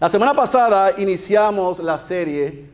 La semana pasada iniciamos la serie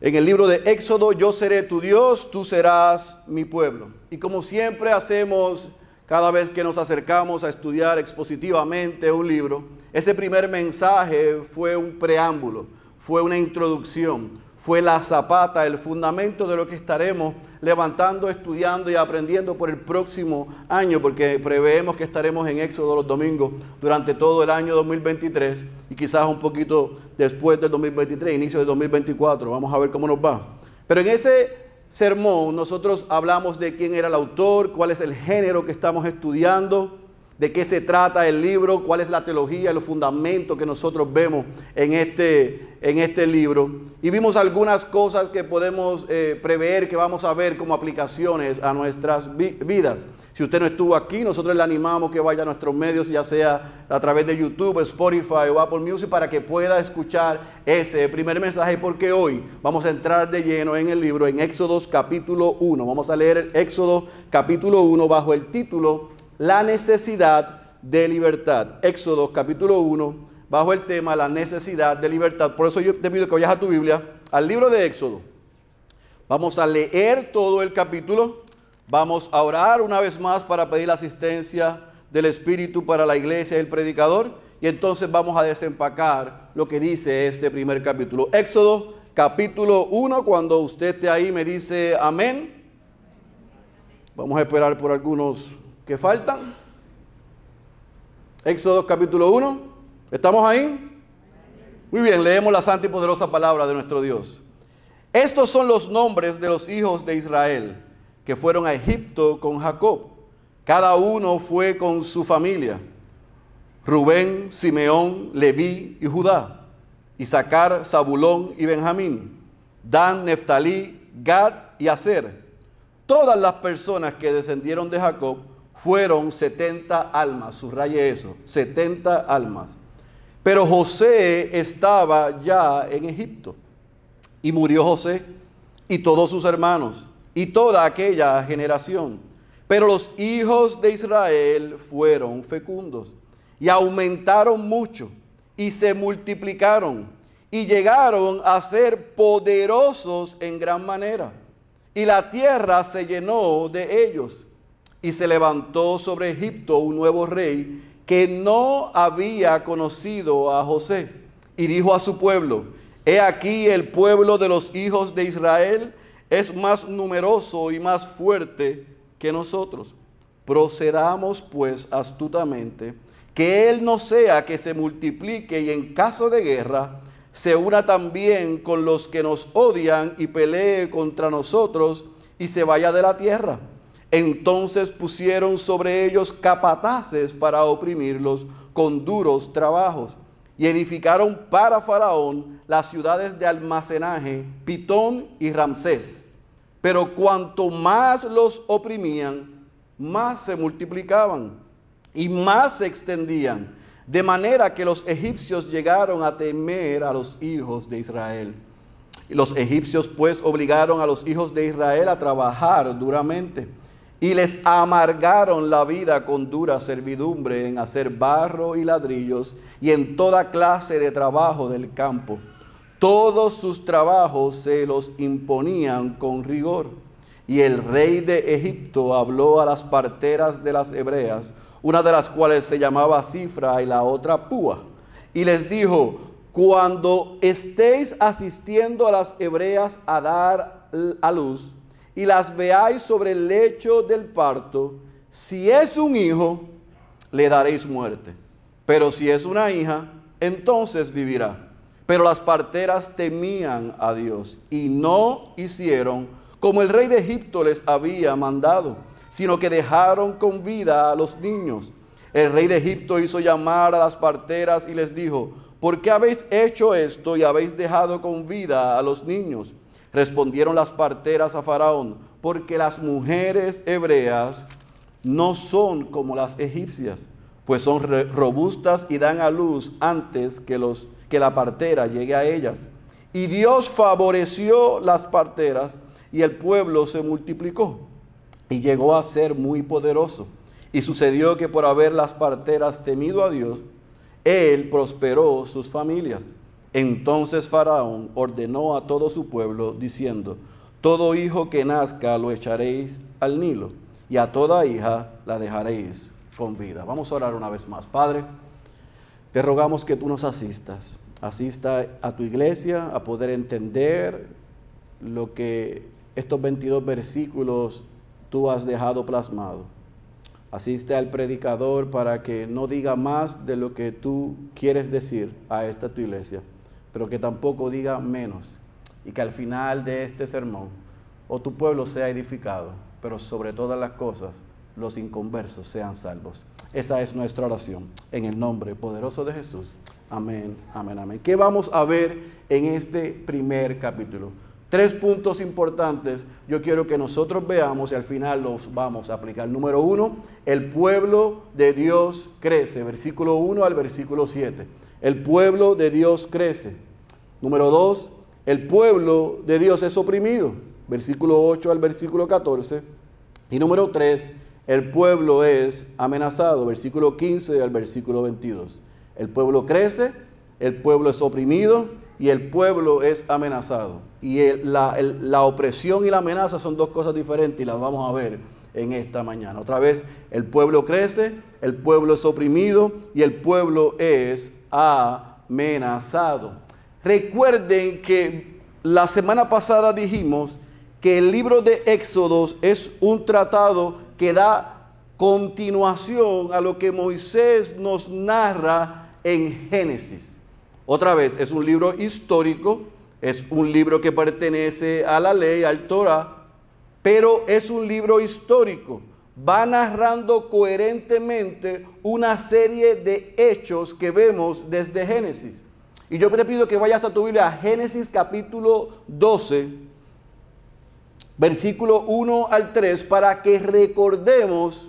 en el libro de Éxodo, yo seré tu Dios, tú serás mi pueblo. Y como siempre hacemos cada vez que nos acercamos a estudiar expositivamente un libro, ese primer mensaje fue un preámbulo, fue una introducción, fue la zapata, el fundamento de lo que estaremos levantando, estudiando y aprendiendo por el próximo año, porque preveemos que estaremos en Éxodo los domingos durante todo el año 2023 y quizás un poquito después del 2023, inicio del 2024. Vamos a ver cómo nos va. Pero en ese sermón nosotros hablamos de quién era el autor, cuál es el género que estamos estudiando, de qué se trata el libro, cuál es la teología, los fundamentos que nosotros vemos en este, en este libro. Y vimos algunas cosas que podemos eh, prever, que vamos a ver como aplicaciones a nuestras vidas. Si usted no estuvo aquí, nosotros le animamos que vaya a nuestros medios, ya sea a través de YouTube, Spotify o Apple Music, para que pueda escuchar ese primer mensaje, porque hoy vamos a entrar de lleno en el libro, en Éxodo capítulo 1. Vamos a leer el Éxodo capítulo 1 bajo el título la necesidad de libertad. Éxodo capítulo 1, bajo el tema la necesidad de libertad. Por eso yo te pido que vayas a tu Biblia, al libro de Éxodo. Vamos a leer todo el capítulo. Vamos a orar una vez más para pedir la asistencia del Espíritu para la iglesia y el predicador. Y entonces vamos a desempacar lo que dice este primer capítulo. Éxodo capítulo 1, cuando usted esté ahí me dice amén. Vamos a esperar por algunos que faltan. Éxodo capítulo 1. ¿Estamos ahí? Muy bien, leemos la santa y poderosa palabra de nuestro Dios. Estos son los nombres de los hijos de Israel que fueron a Egipto con Jacob. Cada uno fue con su familia. Rubén, Simeón, Leví y Judá. Isaacar, Zabulón y Benjamín. Dan, Neftalí, Gad y Aser. Todas las personas que descendieron de Jacob fueron 70 almas, subraye eso, 70 almas. Pero José estaba ya en Egipto y murió José y todos sus hermanos y toda aquella generación. Pero los hijos de Israel fueron fecundos y aumentaron mucho y se multiplicaron y llegaron a ser poderosos en gran manera. Y la tierra se llenó de ellos y se levantó sobre Egipto un nuevo rey que no había conocido a José. Y dijo a su pueblo, he aquí el pueblo de los hijos de Israel es más numeroso y más fuerte que nosotros. Procedamos pues astutamente, que él no sea que se multiplique y en caso de guerra se una también con los que nos odian y pelee contra nosotros y se vaya de la tierra. Entonces pusieron sobre ellos capataces para oprimirlos con duros trabajos y edificaron para Faraón las ciudades de almacenaje, Pitón y Ramsés. Pero cuanto más los oprimían, más se multiplicaban y más se extendían, de manera que los egipcios llegaron a temer a los hijos de Israel. Y los egipcios pues obligaron a los hijos de Israel a trabajar duramente y les amargaron la vida con dura servidumbre en hacer barro y ladrillos y en toda clase de trabajo del campo. Todos sus trabajos se los imponían con rigor. Y el rey de Egipto habló a las parteras de las hebreas, una de las cuales se llamaba Cifra y la otra Púa, y les dijo, cuando estéis asistiendo a las hebreas a dar a luz, y las veáis sobre el lecho del parto, si es un hijo, le daréis muerte. Pero si es una hija, entonces vivirá. Pero las parteras temían a Dios y no hicieron como el rey de Egipto les había mandado, sino que dejaron con vida a los niños. El rey de Egipto hizo llamar a las parteras y les dijo, ¿por qué habéis hecho esto y habéis dejado con vida a los niños? Respondieron las parteras a Faraón, porque las mujeres hebreas no son como las egipcias, pues son robustas y dan a luz antes que, la partera llegue a ellas. Y Dios favoreció las parteras y el pueblo se multiplicó y llegó a ser muy poderoso. Y sucedió que por haber las parteras temido a Dios, él prosperó sus familias. Entonces Faraón ordenó a todo su pueblo diciendo, todo hijo que nazca lo echaréis al Nilo y a toda hija la dejaréis con vida. Vamos a orar una vez más. Padre, te rogamos que tú nos asistas. Asista a tu iglesia a poder entender lo que estos 22 versículos tú has dejado plasmado. Asiste al predicador para que no diga más de lo que tú quieres decir a esta tu iglesia, pero que tampoco diga menos. Y que al final de este sermón, o tu pueblo sea edificado, pero sobre todas las cosas, los inconversos sean salvos. Esa es nuestra oración. En el nombre poderoso de Jesús. Amén, amén, amén. ¿Qué vamos a ver en este primer capítulo? Tres puntos importantes yo quiero que nosotros veamos y al final los vamos a aplicar. Número uno, el pueblo de Dios crece, versículo 1 al versículo 7. El pueblo de Dios crece. Número dos, el pueblo de Dios es oprimido, versículo 8 al versículo 14. Y número tres, el pueblo es amenazado, versículo 15 al versículo 22. El pueblo crece, el pueblo es oprimido y el pueblo es amenazado. Y la, opresión y la amenaza son dos cosas diferentes y las vamos a ver en esta mañana. Otra vez, el pueblo crece, el pueblo es oprimido y el pueblo es amenazado. Recuerden que la semana pasada dijimos que el libro de Éxodos es un tratado que da continuación a lo que Moisés nos narra en Génesis. Otra vez, es un libro histórico, es un libro que pertenece a la ley, al Torah, pero es un libro histórico. Va narrando coherentemente una serie de hechos que vemos desde Génesis. Y yo te pido que vayas a tu Biblia a Génesis capítulo 12, versículo 1 al 3, para que recordemos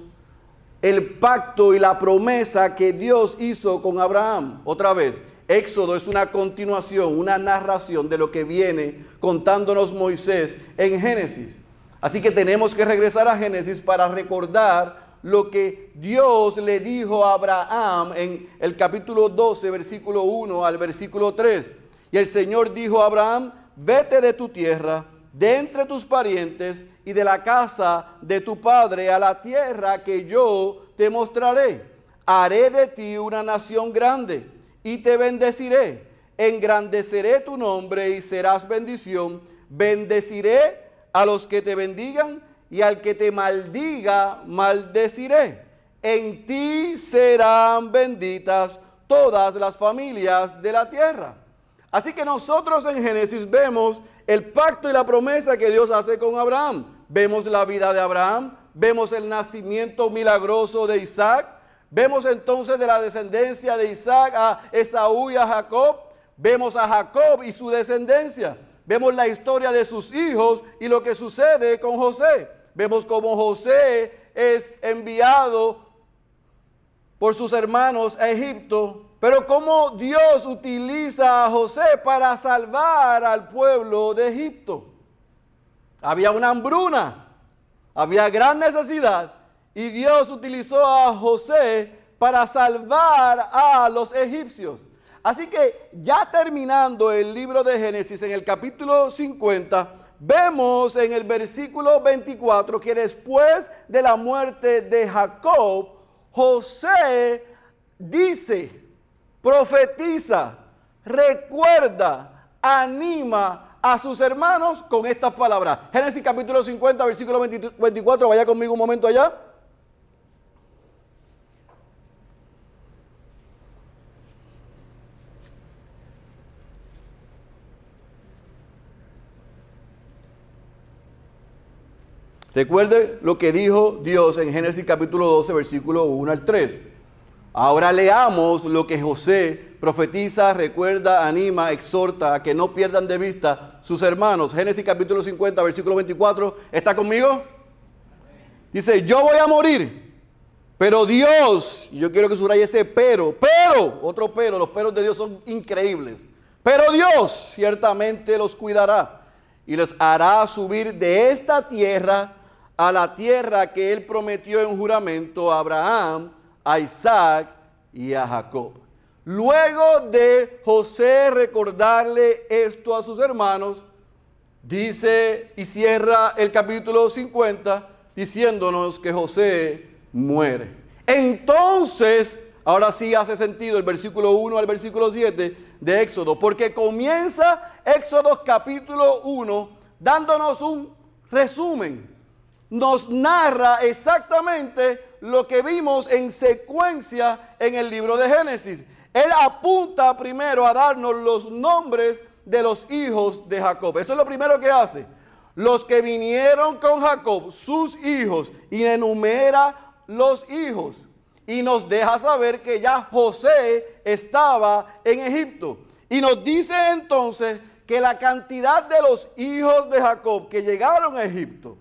el pacto y la promesa que Dios hizo con Abraham. Otra vez, Éxodo es una continuación, una narración de lo que viene contándonos Moisés en Génesis. Así que tenemos que regresar a Génesis para recordar lo que Dios le dijo a Abraham en el capítulo 12, versículo 1 al versículo 3. Y el Señor dijo a Abraham, vete de tu tierra, de entre tus parientes y de la casa de tu padre a la tierra que yo te mostraré. Haré de ti una nación grande y te bendeciré. Engrandeceré tu nombre y serás bendición. Bendeciré a los que te bendigan y al que te maldiga, maldeciré. En ti serán benditas todas las familias de la tierra. Así que nosotros en Génesis vemos el pacto y la promesa que Dios hace con Abraham. Vemos la vida de Abraham, vemos el nacimiento milagroso de Isaac, Vemos entonces de la descendencia de Isaac a Esaú y a Jacob. Vemos a Jacob y su descendencia. Vemos la historia de sus hijos y lo que sucede con José. Vemos cómo José es enviado por sus hermanos a Egipto, pero cómo Dios utiliza a José para salvar al pueblo de Egipto. Había una hambruna, había gran necesidad y Dios utilizó a José para salvar a los egipcios. Así que ya terminando el libro de Génesis en el capítulo 50, vemos en el versículo 24 que después de la muerte de Jacob, José dice, profetiza, recuerda, anima a sus hermanos con estas palabras. Génesis capítulo 50, versículo 24, vaya conmigo un momento allá. Recuerde lo que dijo Dios en Génesis capítulo 12, versículo 1 al 3. Ahora leamos lo que José profetiza, recuerda, anima, exhorta a que no pierdan de vista sus hermanos. Génesis capítulo 50, versículo 24. ¿Está conmigo? Dice, yo voy a morir, pero Dios, yo quiero que subraye ese pero, pero, otro pero, los peros de Dios son increíbles. Pero Dios ciertamente los cuidará y les hará subir de esta tierra a la tierra que él prometió en juramento a Abraham, a Isaac y a Jacob. Luego de José recordarle esto a sus hermanos, dice y cierra el capítulo 50 diciéndonos que José muere. Entonces, ahora sí hace sentido el versículo 1 al versículo 7 de Éxodo, porque comienza Éxodo capítulo 1 dándonos un resumen. Nos narra exactamente lo que vimos en secuencia en el libro de Génesis. Él apunta primero a darnos los nombres de los hijos de Jacob. Eso es lo primero que hace. Los que vinieron con Jacob, sus hijos, y enumera los hijos. Y nos deja saber que ya José estaba en Egipto. Y nos dice entonces que la cantidad de los hijos de Jacob que llegaron a Egipto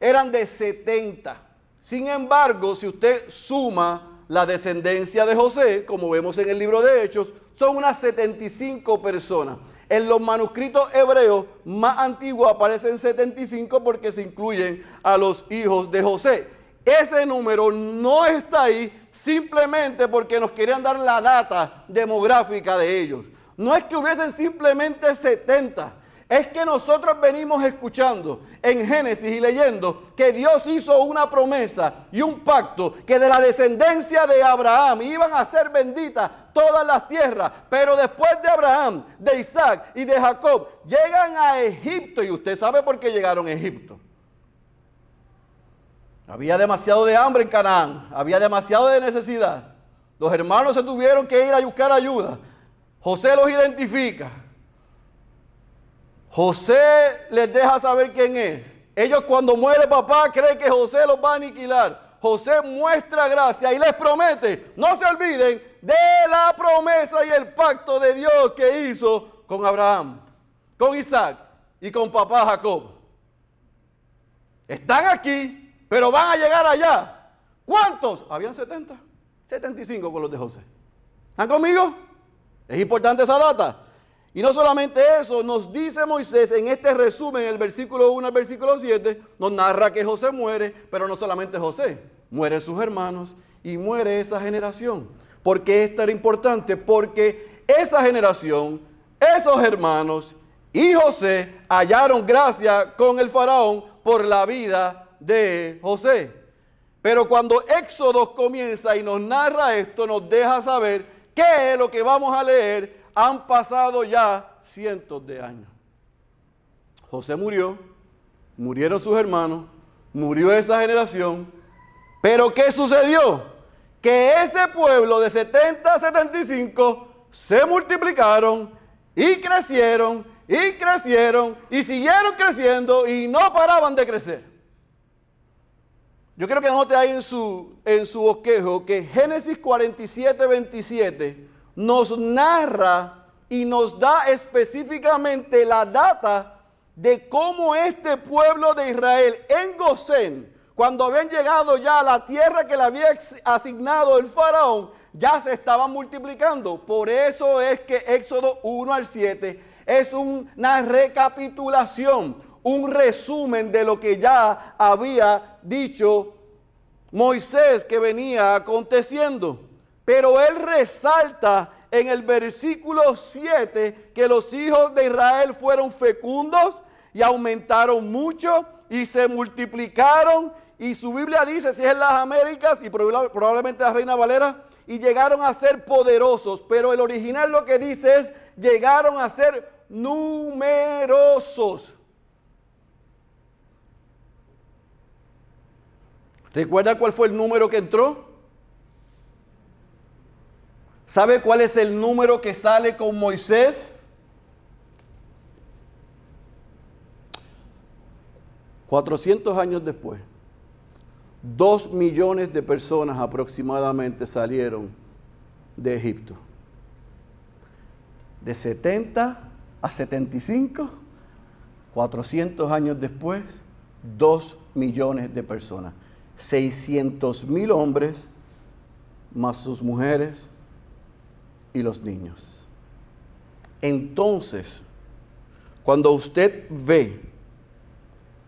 eran de 70. Sin embargo, si usted suma la descendencia de José, como vemos en el libro de Hechos, son unas 75 personas. En los manuscritos hebreos más antiguos aparecen 75 porque se incluyen a los hijos de José. Ese número no está ahí simplemente porque nos querían dar la data demográfica de ellos. No es que hubiesen simplemente 70, es que nosotros venimos escuchando en Génesis y leyendo que Dios hizo una promesa y un pacto que de la descendencia de Abraham iban a ser benditas todas las tierras. Pero después de Abraham, de Isaac y de Jacob, llegan a Egipto. Y usted sabe por qué llegaron a Egipto. Había demasiado de hambre en Canaán, había demasiado de necesidad. Los hermanos se tuvieron que ir a buscar ayuda. José los identifica José les deja saber quién es. Ellos cuando muere papá creen que José los va a aniquilar. José muestra gracia y les promete, no se olviden de la promesa y el pacto de Dios que hizo con Abraham, con Isaac y con papá Jacob. Están aquí, pero van a llegar allá. ¿Cuántos? Habían 70. 75 con los de José. ¿Están conmigo? Es importante esa data. Y no solamente eso, nos dice Moisés en este resumen, en el versículo 1 al versículo 7, nos narra que José muere, pero no solamente José, mueren sus hermanos y muere esa generación. ¿Por qué esto era importante? Porque esa generación, esos hermanos y José hallaron gracia con el faraón por la vida de José. Pero cuando Éxodo comienza y nos narra esto, nos deja saber qué es lo que vamos a leer han pasado ya cientos de años. José murió, murieron sus hermanos, murió esa generación, pero ¿qué sucedió? Que ese pueblo de 70 a 75 se multiplicaron y crecieron y crecieron y siguieron creciendo y no paraban de crecer. Yo quiero que note ahí en su, en su bosquejo que Génesis 47, 27 nos narra y nos da específicamente la data de cómo este pueblo de Israel en Gosén, cuando habían llegado ya a la tierra que le había asignado el faraón, ya se estaban multiplicando. Por eso es que Éxodo 1 al 7 es una recapitulación, un resumen de lo que ya había dicho Moisés que venía aconteciendo. Pero él resalta en el versículo 7 que los hijos de Israel fueron fecundos y aumentaron mucho y se multiplicaron. Y su Biblia dice, si es en las Américas y probablemente la Reina Valera, y llegaron a ser poderosos. Pero el original lo que dice es, llegaron a ser numerosos. ¿Recuerda cuál fue el número que entró? ¿Sabe cuál es el número que sale con Moisés? Cuatrocientos años después, dos millones de personas aproximadamente salieron de Egipto. De 70 a 75, 400 años después, dos millones de personas. 600 mil hombres más sus mujeres, y los niños. Entonces, cuando usted ve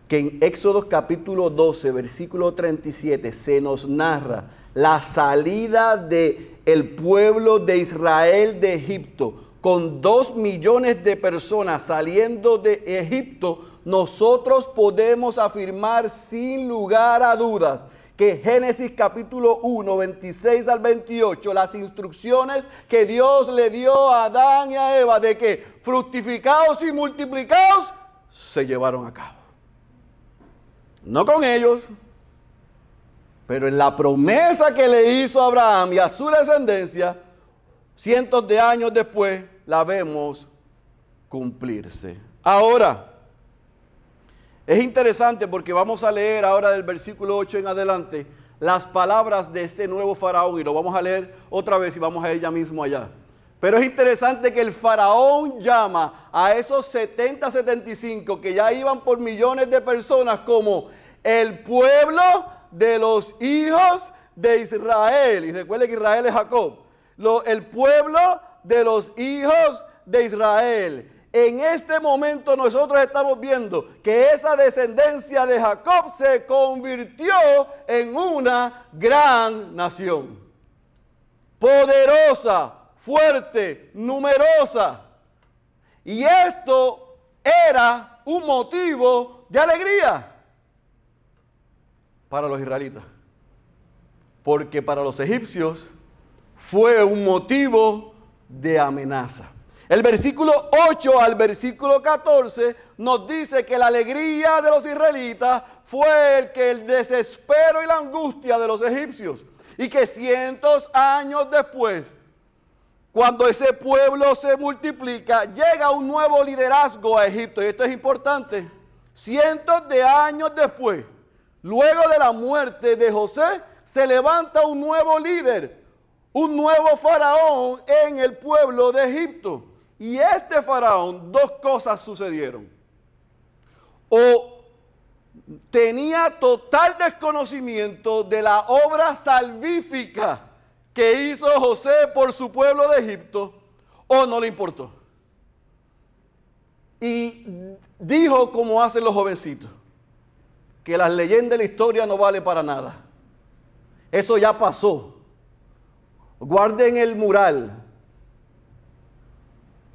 que en Éxodo capítulo 12, versículo 37, se nos narra la salida de el pueblo de Israel de Egipto con dos millones de personas saliendo de Egipto, nosotros podemos afirmar sin lugar a dudas que Génesis capítulo 1, 26 al 28, las instrucciones que Dios le dio a Adán y a Eva de que fructificados y multiplicados se llevaron a cabo. No con ellos, pero en la promesa que le hizo a Abraham y a su descendencia, cientos de años después, la vemos cumplirse. Ahora, es interesante porque vamos a leer ahora del versículo 8 en adelante las palabras de este nuevo faraón y lo vamos a leer otra vez y vamos a ir ya mismo allá. Pero es interesante que el faraón llama a esos 70, 75 que ya iban por millones de personas como el pueblo de los hijos de Israel. Y recuerde que Israel es Jacob. el pueblo de los hijos de Israel. En este momento nosotros estamos viendo que esa descendencia de Jacob se convirtió en una gran nación. Poderosa, fuerte, numerosa. Y esto era un motivo de alegría para los israelitas. Porque para los egipcios fue un motivo de amenaza. El versículo 8 al versículo 14 nos dice que la alegría de los israelitas fue el que el desespero y la angustia de los egipcios. Y que cientos años después, cuando ese pueblo se multiplica, llega un nuevo liderazgo a Egipto. Y esto es importante. Cientos de años después, luego de la muerte de José, se levanta un nuevo líder, un nuevo faraón en el pueblo de Egipto. Y este faraón, dos cosas sucedieron. O tenía total desconocimiento de la obra salvífica que hizo José por su pueblo de Egipto, o no le importó. Y dijo como hacen los jovencitos, que las leyendas de la historia no vale para nada. Eso ya pasó. Guarden el mural,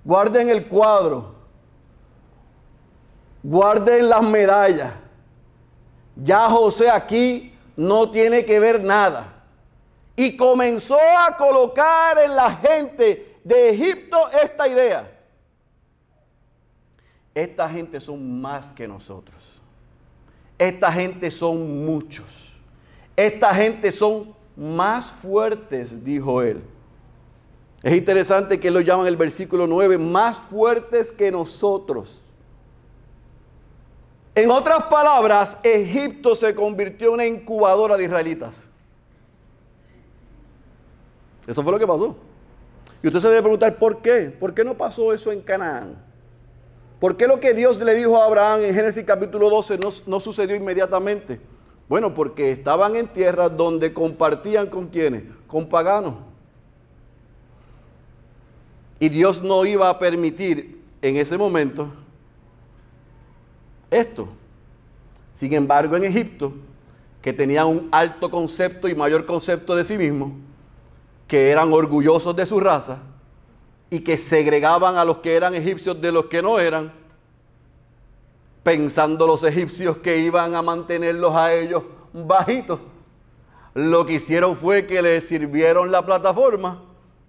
guarden el cuadro, guarden las medallas. Ya José aquí no tiene que ver nada. Y comenzó a colocar en la gente de Egipto esta idea. Esta gente son más que nosotros. Esta gente son muchos. Esta gente son más fuertes, dijo él. Es interesante que lo llaman el versículo 9, más fuertes que nosotros. En otras palabras, Egipto se convirtió en una incubadora de israelitas. Eso fue lo que pasó. Y usted se debe preguntar, ¿por qué? ¿Por qué no pasó eso en Canaán? ¿Por qué lo que Dios le dijo a Abraham en Génesis capítulo 12 no, no sucedió inmediatamente? Bueno, porque estaban en tierras donde compartían con quienes, con paganos. Y Dios no iba a permitir en ese momento esto. Sin embargo, en Egipto, que tenía un alto concepto y mayor concepto de sí mismo, que eran orgullosos de su raza y que segregaban a los que eran egipcios de los que no eran, pensando los egipcios que iban a mantenerlos a ellos bajitos, lo que hicieron fue que les sirvieron la plataforma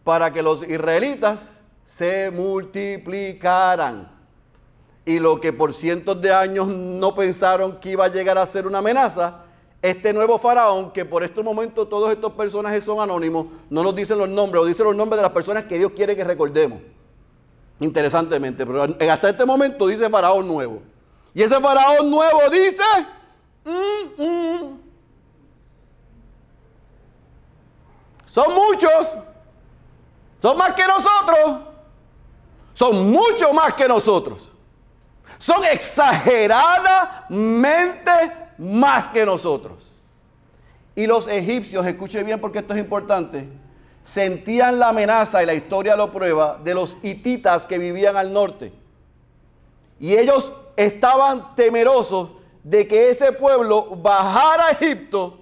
para que los israelitas se multiplicaran. Y lo que por cientos de años no pensaron que iba a llegar a ser una amenaza, este nuevo faraón, que por estos momentos todos estos personajes son anónimos, no nos dicen los nombres, o dicen los nombres de las personas que Dios quiere que recordemos. Interesantemente, pero hasta este momento dice faraón nuevo. Y ese faraón nuevo dice, mm, mm". son muchos, son más que nosotros son mucho más que nosotros. Son exageradamente más que nosotros. Y los egipcios, escuche bien porque esto es importante, sentían la amenaza, y la historia lo prueba, de los hititas que vivían al norte. Y ellos estaban temerosos de que ese pueblo bajara a Egipto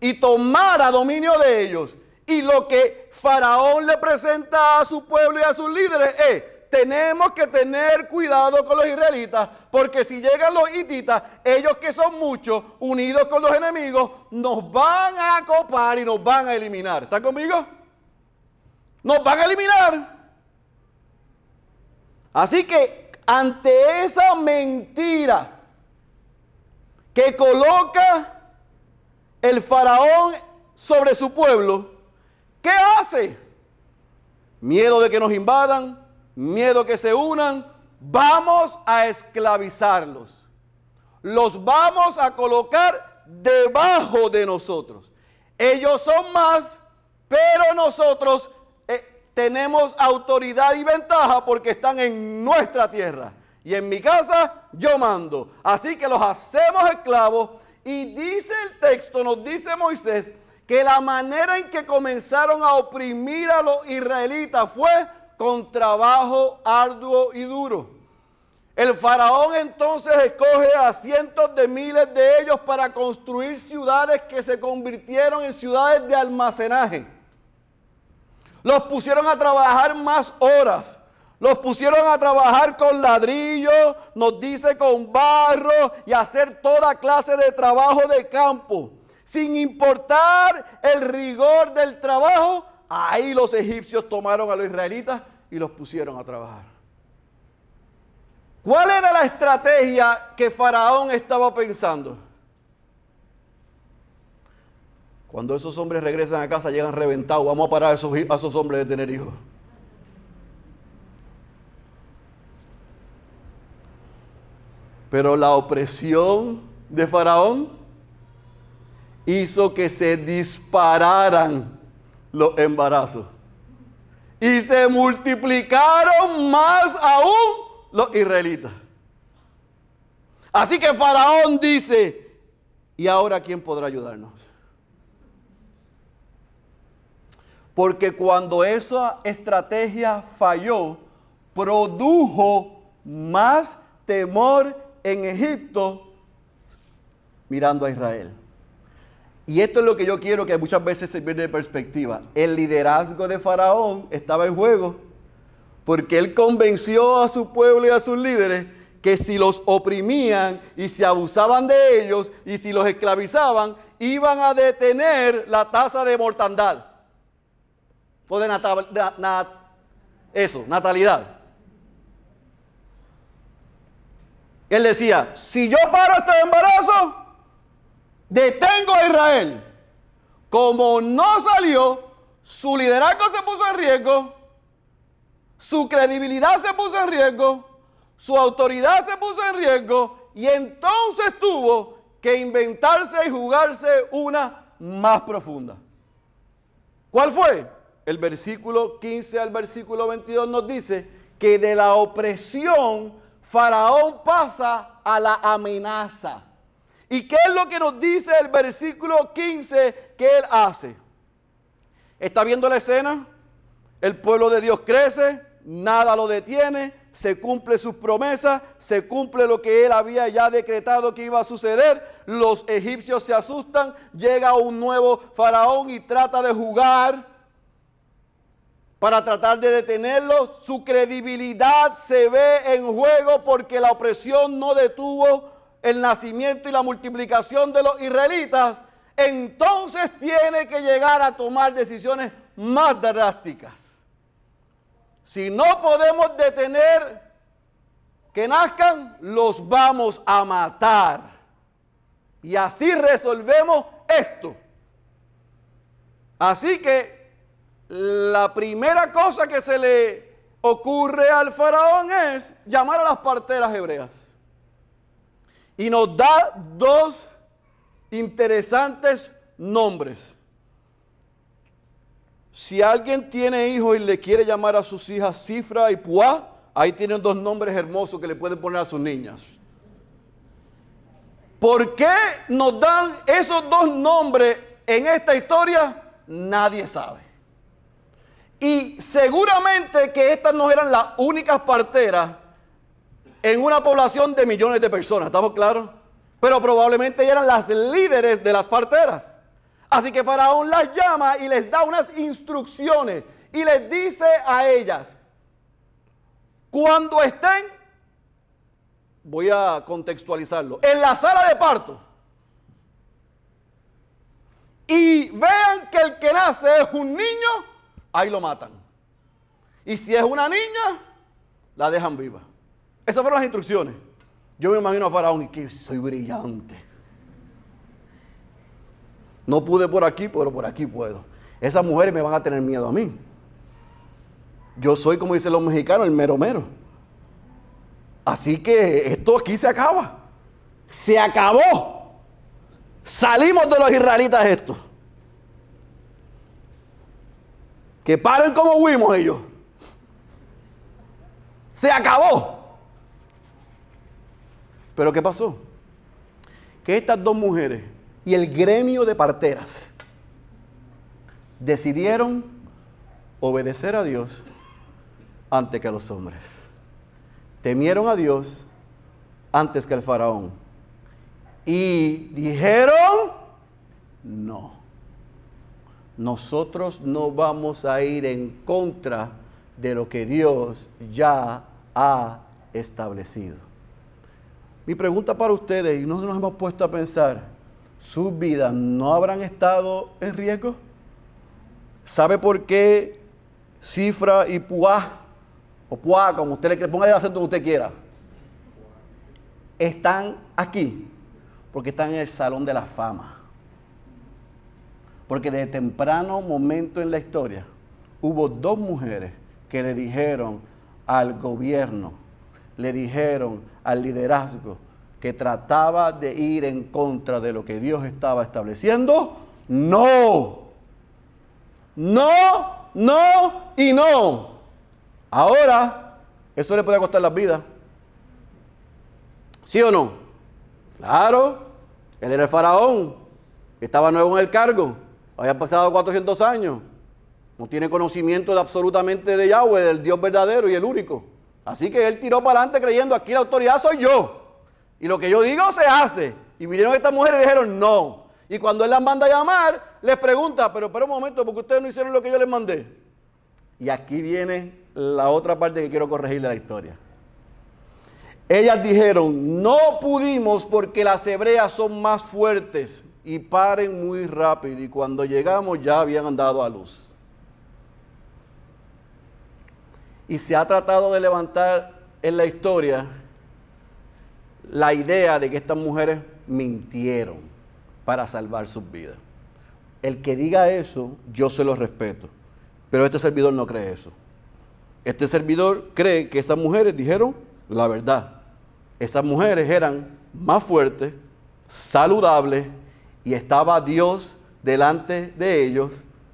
y tomara dominio de ellos. Y lo que Faraón le presenta a su pueblo y a sus líderes es, tenemos que tener cuidado con los israelitas, porque si llegan los hititas, ellos que son muchos, unidos con los enemigos, nos van a copar y nos van a eliminar. ¿Están conmigo? Nos van a eliminar. Así que ante esa mentira que coloca el faraón sobre su pueblo, ¿qué hace? Miedo de que nos invadan, miedo que se unan, vamos a esclavizarlos. Los vamos a colocar debajo de nosotros. Ellos son más, pero nosotros eh, tenemos autoridad y ventaja porque están en nuestra tierra. Y en mi casa yo mando. Así que los hacemos esclavos. Y dice el texto, nos dice Moisés, que la manera en que comenzaron a oprimir a los israelitas fue con trabajo arduo y duro. El faraón entonces escoge a cientos de miles de ellos para construir ciudades que se convirtieron en ciudades de almacenaje. Los pusieron a trabajar más horas. Los pusieron a trabajar con ladrillo, nos dice con barro y hacer toda clase de trabajo de campo. Sin importar el rigor del trabajo, Ahí los egipcios tomaron a los israelitas y los pusieron a trabajar. ¿Cuál era la estrategia que Faraón estaba pensando? Cuando esos hombres regresan a casa, llegan reventados. Vamos a parar a esos, a esos hombres de tener hijos. Pero la opresión de Faraón hizo que se dispararan los embarazos. Y se multiplicaron más aún los israelitas. Así que Faraón dice, ¿y ahora quién podrá ayudarnos? Porque cuando esa estrategia falló, produjo más temor en Egipto mirando a Israel. Y esto es lo que yo quiero que muchas veces se pierde de perspectiva. El liderazgo de Faraón estaba en juego porque él convenció a su pueblo y a sus líderes que si los oprimían y se abusaban de ellos y si los esclavizaban, iban a detener la tasa de mortandad. O de eso, natalidad. Él decía, si yo paro este embarazo, detengo a Israel. Como no salió, su liderazgo se puso en riesgo, su credibilidad se puso en riesgo, su autoridad se puso en riesgo y entonces tuvo que inventarse y jugarse una más profunda. ¿Cuál fue? El versículo 15 al versículo 22 nos dice que de la opresión Faraón pasa a la amenaza. ¿Y qué es lo que nos dice el versículo 15 que él hace? ¿Está viendo la escena? El pueblo de Dios crece, nada lo detiene, se cumple sus promesas, se cumple lo que él había ya decretado que iba a suceder. Los egipcios se asustan, llega un nuevo faraón y trata de jugar para tratar de detenerlos. Su credibilidad se ve en juego porque la opresión no detuvo el nacimiento y la multiplicación de los israelitas, entonces tiene que llegar a tomar decisiones más drásticas. Si no podemos detener que nazcan, los vamos a matar. Y así resolvemos esto. Así que la primera cosa que se le ocurre al faraón es llamar a las parteras hebreas. Y nos da dos interesantes nombres. Si alguien tiene hijos y le quiere llamar a sus hijas Cifra y Puá, ahí tienen dos nombres hermosos que le pueden poner a sus niñas. ¿Por qué nos dan esos dos nombres en esta historia? Nadie sabe. Y seguramente que estas no eran las únicas parteras en una población de millones de personas, ¿estamos claros? pero probablemente eran las líderes de las parteras. Así que Faraón las llama y les da unas instrucciones y les dice a ellas, cuando estén, voy a contextualizarlo, en la sala de parto, y vean que el que nace es un niño, ahí lo matan. Y si es una niña, la dejan viva. Esas fueron las instrucciones. Yo me imagino a Faraón y que soy brillante. No pude por aquí, pero por aquí puedo. Esas mujeres me van a tener miedo a mí. Yo soy, como dicen los mexicanos, el mero mero. Así que esto aquí se acaba. Se acabó. Salimos de los israelitas esto. Que paren como huimos ellos. Se acabó. Pero ¿qué pasó? Que estas dos mujeres y el gremio de parteras decidieron obedecer a Dios antes que a los hombres. Temieron a Dios antes que al faraón. Y dijeron, no, nosotros no vamos a ir en contra de lo que Dios ya ha establecido. Mi pregunta para ustedes, y no nos hemos puesto a pensar, ¿sus vidas no habrán estado en riesgo? ¿Sabe por qué Cifra y Puá, o Puá, como usted le ponga el acento que usted quiera, están aquí? Porque están en el salón de la fama. Porque desde temprano momento en la historia hubo dos mujeres que le dijeron al gobierno, le dijeron al liderazgo que trataba de ir en contra de lo que Dios estaba estableciendo, no, no, no y no. Ahora, eso le puede costar la vida. ¿Sí o no? Claro, él era el faraón, estaba nuevo en el cargo, había pasado 400 años, no tiene conocimiento de absolutamente de Yahweh, del Dios verdadero y el único. Así que él tiró para adelante creyendo, aquí la autoridad soy yo. Y lo que yo digo se hace. Y vinieron estas mujeres y dijeron no. Y cuando él las manda a llamar, les pregunta, pero espera un momento, porque ustedes no hicieron lo que yo les mandé. Y aquí viene la otra parte que quiero corregir de la historia. Ellas dijeron, no pudimos porque las hebreas son más fuertes y paren muy rápido. Y cuando llegamos ya habían andado a luz. Y se ha tratado de levantar en la historia la idea de que estas mujeres mintieron para salvar sus vidas. El que diga eso, yo se lo respeto. Pero este servidor no cree eso. Este servidor cree que esas mujeres dijeron la verdad. Esas mujeres eran más fuertes, saludables y estaba Dios delante de ellos,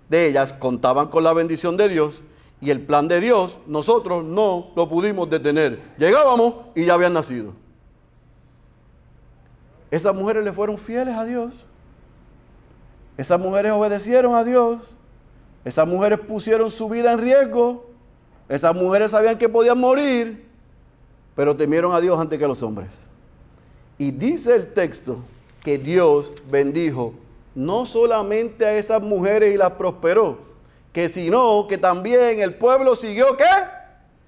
de ellas, contaban con la bendición de Dios y el plan de Dios nosotros no lo pudimos detener. Llegábamos y ya habían nacido. Esas mujeres le fueron fieles a Dios. Esas mujeres obedecieron a Dios. Esas mujeres pusieron su vida en riesgo. Esas mujeres sabían que podían morir, pero temieron a Dios antes que a los hombres. Y dice el texto que Dios bendijo no solamente a esas mujeres y las prosperó, que sino que también el pueblo siguió qué?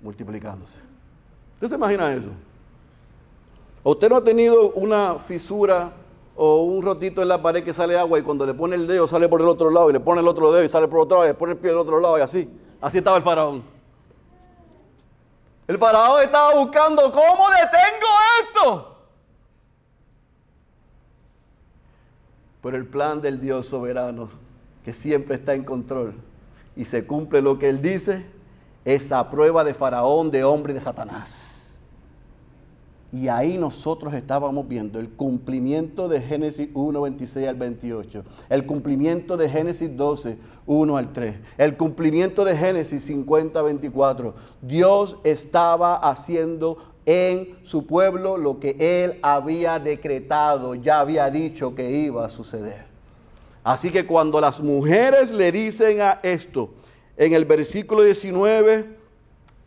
Multiplicándose. ¿Usted se imagina eso? ¿Usted no ha tenido una fisura o un rotito en la pared que sale agua y cuando le pone el dedo sale por el otro lado y le pone el otro dedo y sale por otro lado y le pone el pie del otro lado y así? Así estaba el faraón. El faraón estaba buscando cómo detengo esto. Pero el plan del Dios soberano, que siempre está en control y se cumple lo que él dice, es a prueba de faraón, de hombre y de Satanás. Y ahí nosotros estábamos viendo el cumplimiento de Génesis 1, 26 al 28, el cumplimiento de Génesis 12, 1 al 3, el cumplimiento de Génesis 50, 24. Dios estaba haciendo en su pueblo lo que él había decretado, ya había dicho que iba a suceder. Así que cuando las mujeres le dicen a esto, en el versículo 19,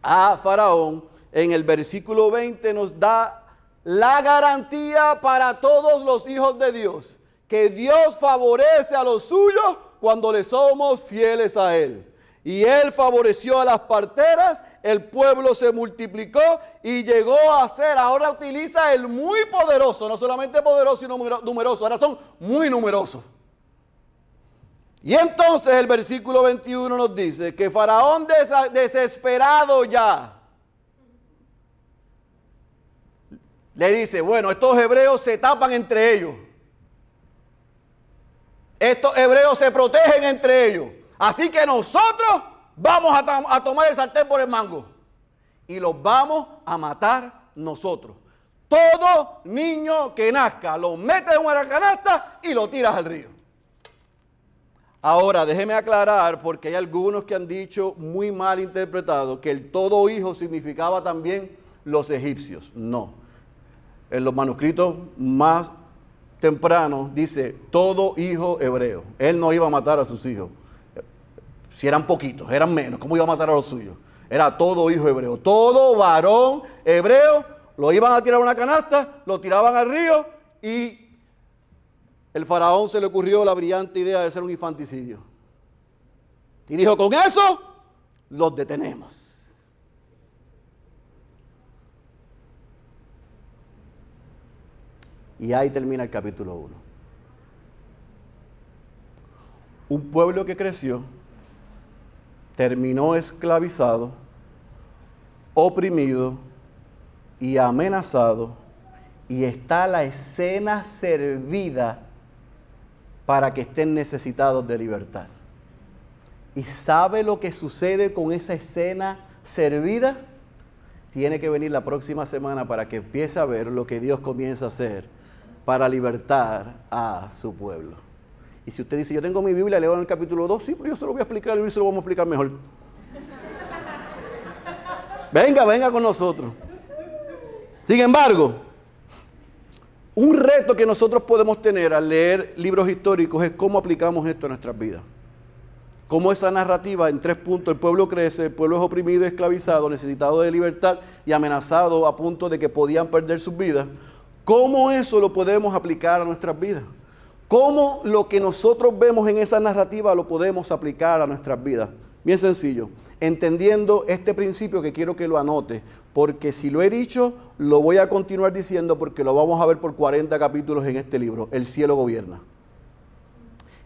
a Faraón, en el versículo 20 nos da la garantía para todos los hijos de Dios, que Dios favorece a los suyos cuando le somos fieles a Él. Y Él favoreció a las parteras, el pueblo se multiplicó y llegó a ser, ahora utiliza el muy poderoso, no solamente poderoso y numeroso, ahora son muy numerosos. Y entonces el versículo 21 nos dice que Faraón desesperado ya, le dice, bueno, estos hebreos se tapan entre ellos. Estos hebreos se protegen entre ellos. Así que nosotros vamos a, tomar el sartén por el mango. Y los vamos a matar nosotros. Todo niño que nazca lo metes en una canasta y lo tiras al río. Ahora, déjeme aclarar, porque hay algunos que han dicho muy mal interpretado que el todo hijo significaba también los egipcios. No. En los manuscritos más tempranos dice todo hijo hebreo. Él no iba a matar a sus hijos. Si eran poquitos, eran menos, ¿cómo iba a matar a los suyos? Era todo hijo hebreo. Todo varón hebreo lo iban a tirar a una canasta, lo tiraban al río y el faraón se le ocurrió la brillante idea de hacer un infanticidio. Y dijo, con eso los detenemos. Y ahí termina el capítulo 1. Un pueblo que creció, terminó esclavizado, oprimido y amenazado, y está la escena servida para que estén necesitados de libertad. ¿Y sabe lo que sucede con esa escena servida? Tiene que venir la próxima semana para que empiece a ver lo que Dios comienza a hacer para libertar a su pueblo. Y si usted dice, yo tengo mi Biblia, leo en el capítulo 2, sí, pero yo se lo voy a explicar y se lo vamos a explicar mejor. venga, venga con nosotros. Sin embargo, un reto que nosotros podemos tener al leer libros históricos es cómo aplicamos esto a nuestras vidas. Cómo esa narrativa en tres puntos, el pueblo crece, el pueblo es oprimido, esclavizado, necesitado de libertad y amenazado a punto de que podían perder sus vidas. ¿Cómo eso lo podemos aplicar a nuestras vidas? ¿Cómo lo que nosotros vemos en esa narrativa lo podemos aplicar a nuestras vidas? Bien sencillo, entendiendo este principio que quiero que lo anote, porque si lo he dicho, lo voy a continuar diciendo porque lo vamos a ver por 40 capítulos en este libro. El cielo gobierna.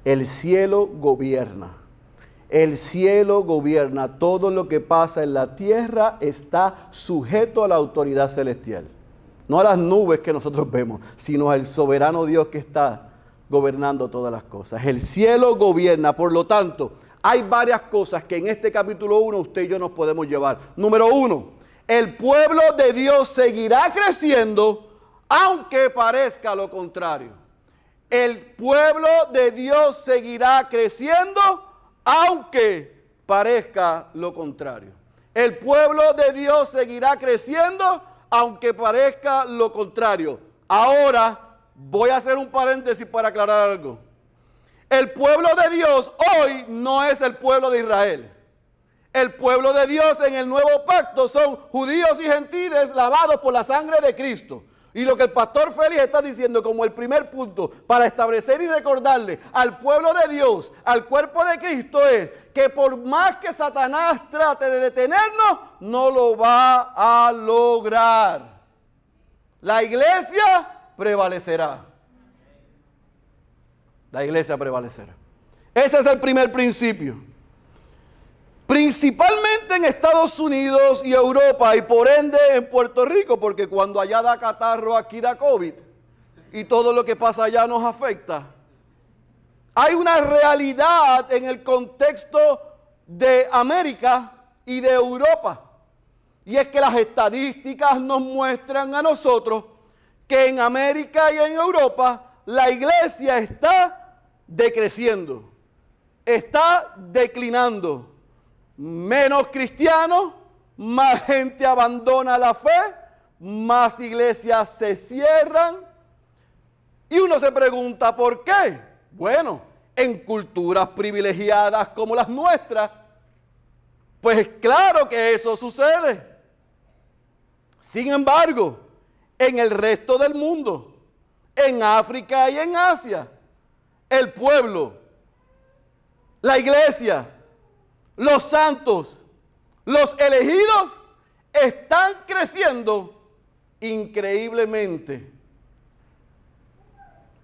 El cielo gobierna. El cielo gobierna. Todo lo que pasa en la tierra está sujeto a la autoridad celestial. No a las nubes que nosotros vemos, sino al soberano Dios que está gobernando todas las cosas. El cielo gobierna. Por lo tanto, hay varias cosas que en este capítulo 1 usted y yo nos podemos llevar. Número uno, el pueblo de Dios seguirá creciendo aunque parezca lo contrario. El pueblo de Dios seguirá creciendo aunque parezca lo contrario. El pueblo de Dios seguirá creciendo aunque parezca lo contrario. Ahora voy a hacer un paréntesis para aclarar algo. El pueblo de Dios hoy no es el pueblo de Israel. El pueblo de Dios en el nuevo pacto son judíos y gentiles lavados por la sangre de Cristo. Y lo que el pastor Félix está diciendo como el primer punto para establecer y recordarle al pueblo de Dios, al cuerpo de Cristo, es que por más que Satanás trate de detenernos, no lo va a lograr. La iglesia prevalecerá. La iglesia prevalecerá. Ese es el primer principio. Principalmente en Estados Unidos y Europa y por ende en Puerto Rico, porque cuando allá da catarro, aquí da COVID y todo lo que pasa allá nos afecta. Hay una realidad en el contexto de América y de Europa. Y es que las estadísticas nos muestran a nosotros que en América y en Europa la iglesia está decreciendo, está declinando menos cristianos, más gente abandona la fe, más iglesias se cierran. Y uno se pregunta, ¿por qué? Bueno, en culturas privilegiadas como las nuestras, pues claro que eso sucede. Sin embargo, en el resto del mundo, en África y en Asia. El pueblo, la iglesia, los santos, los elegidos están creciendo increíblemente.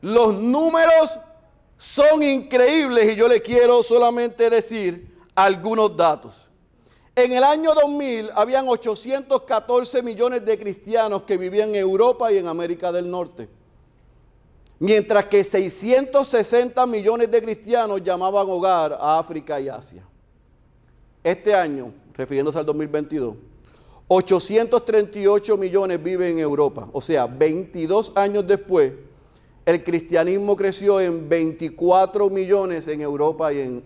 Los números son increíbles y yo le quiero solamente decir algunos datos. En el año 2000 habían 814 millones de cristianos que vivían en Europa y en América del Norte. Mientras que 660 millones de cristianos llamaban hogar a África y Asia. Este año, refiriéndose al 2022, 838 millones viven en Europa. O sea, 22 años después, el cristianismo creció en 24 millones en Europa y en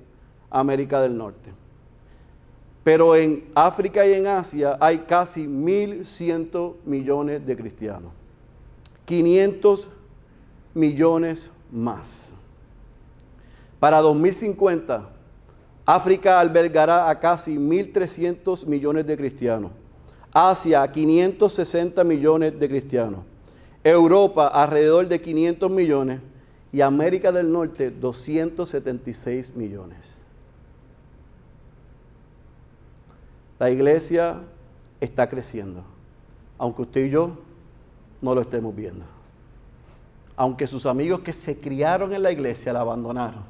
América del Norte. Pero en África y en Asia hay casi 1.100 millones de cristianos. 500 millones más. Para 2050, África albergará a casi 1.300 millones de cristianos. Asia, 560 millones de cristianos. Europa, alrededor de 500 millones. Y América del Norte, 276 millones. La iglesia está creciendo, aunque usted y yo no lo estemos viendo. Aunque sus amigos que se criaron en la iglesia la abandonaron.